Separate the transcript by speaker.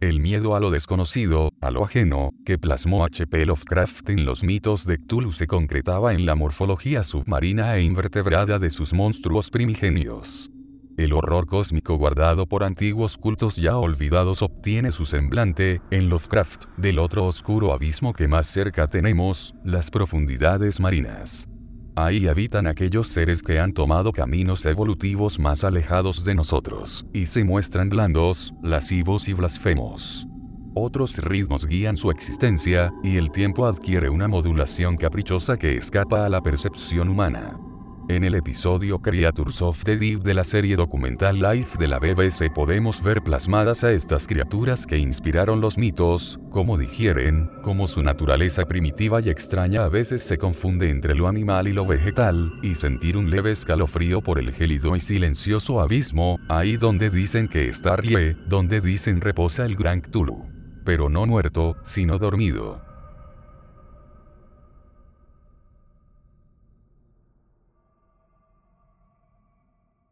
Speaker 1: El miedo a lo desconocido, a lo ajeno, que plasmó H.P. Lovecraft en los mitos de Cthulhu se concretaba en la morfología submarina e invertebrada de sus monstruos primigenios. El horror cósmico guardado por antiguos cultos ya olvidados obtiene su semblante, en Lovecraft, del otro oscuro abismo que más cerca tenemos, las profundidades marinas. Ahí habitan aquellos seres que han tomado caminos evolutivos más alejados de nosotros, y se muestran blandos, lascivos y blasfemos. Otros ritmos guían su existencia, y el tiempo adquiere una modulación caprichosa que escapa a la percepción humana. En el episodio Creatures of the Deep de la serie documental Life de la BBC podemos ver plasmadas a estas criaturas que inspiraron los mitos, cómo digieren, cómo su naturaleza primitiva y extraña a veces se confunde entre lo animal y lo vegetal, y sentir un leve escalofrío por el gélido y silencioso abismo, ahí donde dicen que está Rie, donde dicen reposa el gran Cthulhu. Pero no muerto, sino dormido.